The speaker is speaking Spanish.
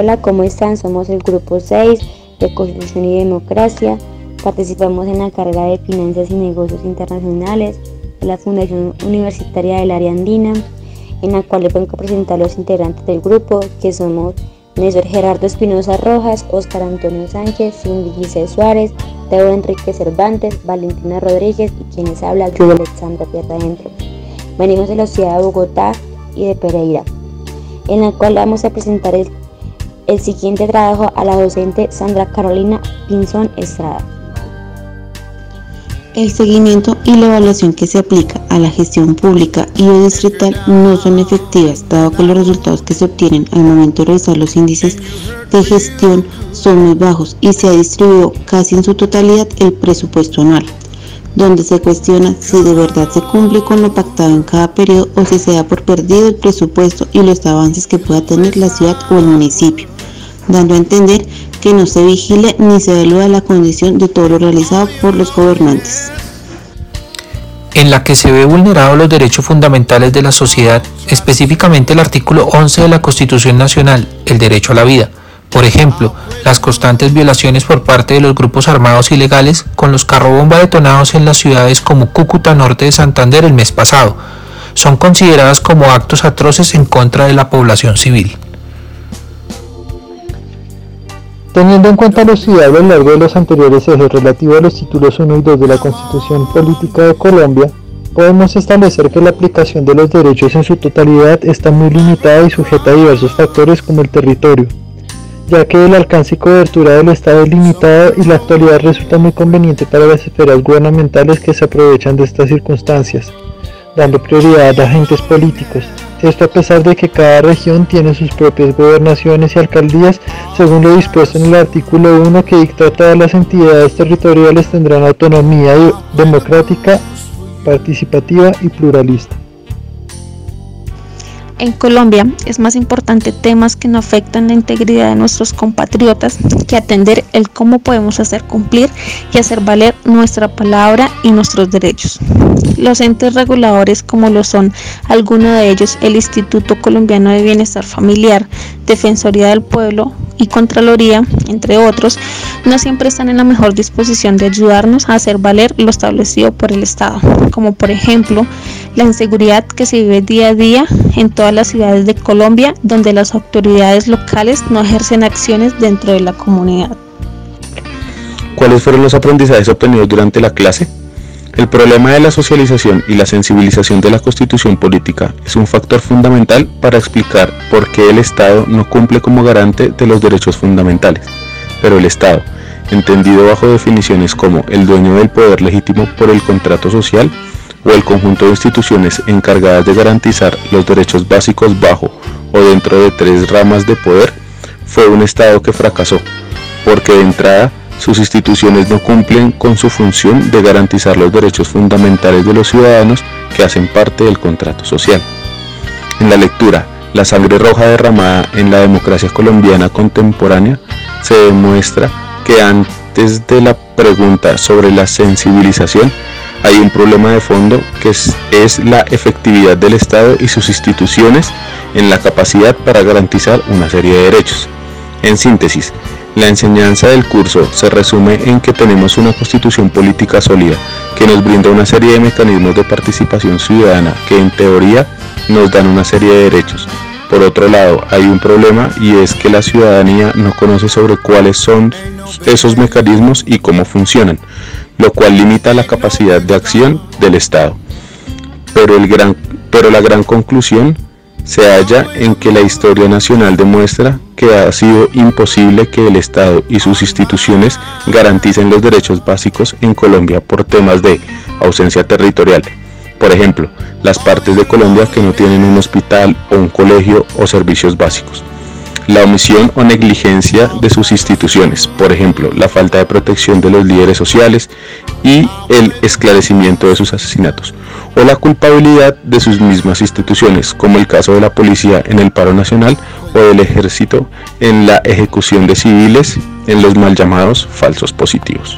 Hola, ¿cómo están? Somos el grupo 6 de Constitución y Democracia. Participamos en la carrera de Finanzas y Negocios Internacionales de la Fundación Universitaria del Área Andina, en la cual les vengo a presentar los integrantes del grupo, que somos Néstor Gerardo Espinosa Rojas, Óscar Antonio Sánchez, Cindy Giselle Suárez, Teo Enrique Cervantes, Valentina Rodríguez y quienes habla yo, Alexandra Pierre Adentro. Venimos de la ciudad de Bogotá y de Pereira, en la cual vamos a presentar el el siguiente trabajo a la docente Sandra Carolina Pinzón Estrada. El seguimiento y la evaluación que se aplica a la gestión pública y o distrital no son efectivas, dado que los resultados que se obtienen al momento de revisar los índices de gestión son muy bajos y se ha distribuido casi en su totalidad el presupuesto anual, donde se cuestiona si de verdad se cumple con lo pactado en cada periodo o si se da por perdido el presupuesto y los avances que pueda tener la ciudad o el municipio dando a entender que no se vigile ni se evalúa la condición de todo lo realizado por los gobernantes. En la que se ve vulnerados los derechos fundamentales de la sociedad, específicamente el artículo 11 de la Constitución Nacional, el derecho a la vida. Por ejemplo, las constantes violaciones por parte de los grupos armados ilegales con los carrobomba detonados en las ciudades como Cúcuta Norte de Santander el mes pasado, son consideradas como actos atroces en contra de la población civil. Teniendo en cuenta lo estudiado a lo largo de los anteriores ejes relativos a los títulos 1 y 2 de la Constitución Política de Colombia, podemos establecer que la aplicación de los derechos en su totalidad está muy limitada y sujeta a diversos factores como el territorio, ya que el alcance y cobertura del Estado es limitado y la actualidad resulta muy conveniente para las esferas gubernamentales que se aprovechan de estas circunstancias, dando prioridad a agentes políticos, esto a pesar de que cada región tiene sus propias gobernaciones y alcaldías, según lo dispuesto en el artículo 1 que dicta todas las entidades territoriales tendrán autonomía democrática, participativa y pluralista. En Colombia es más importante temas que no afectan la integridad de nuestros compatriotas que atender el cómo podemos hacer cumplir y hacer valer nuestra palabra y nuestros derechos. Los entes reguladores como lo son algunos de ellos el Instituto Colombiano de Bienestar Familiar, Defensoría del Pueblo y Contraloría, entre otros, no siempre están en la mejor disposición de ayudarnos a hacer valer lo establecido por el Estado, como por ejemplo la inseguridad que se vive día a día en todas las ciudades de Colombia, donde las autoridades locales no ejercen acciones dentro de la comunidad. ¿Cuáles fueron los aprendizajes obtenidos durante la clase? El problema de la socialización y la sensibilización de la constitución política es un factor fundamental para explicar por qué el Estado no cumple como garante de los derechos fundamentales. Pero el Estado, entendido bajo definiciones como el dueño del poder legítimo por el contrato social o el conjunto de instituciones encargadas de garantizar los derechos básicos bajo o dentro de tres ramas de poder, fue un Estado que fracasó, porque de entrada sus instituciones no cumplen con su función de garantizar los derechos fundamentales de los ciudadanos que hacen parte del contrato social. En la lectura, la sangre roja derramada en la democracia colombiana contemporánea se demuestra que antes de la pregunta sobre la sensibilización hay un problema de fondo que es, la efectividad del Estado y sus instituciones en la capacidad para garantizar una serie de derechos. En síntesis, la enseñanza del curso se resume en que tenemos una constitución política sólida que nos brinda una serie de mecanismos de participación ciudadana que en teoría nos dan una serie de derechos. Por otro lado, hay un problema y es que la ciudadanía no conoce sobre cuáles son esos mecanismos y cómo funcionan, lo cual limita la capacidad de acción del Estado. Pero, el gran, pero la gran conclusión se halla en que la historia nacional demuestra que ha sido imposible que el Estado y sus instituciones garanticen los derechos básicos en Colombia por temas de ausencia territorial. Por ejemplo, las partes de Colombia que no tienen un hospital o un colegio o servicios básicos la omisión o negligencia de sus instituciones, por ejemplo, la falta de protección de los líderes sociales y el esclarecimiento de sus asesinatos, o la culpabilidad de sus mismas instituciones, como el caso de la policía en el paro nacional o del ejército en la ejecución de civiles en los mal llamados falsos positivos.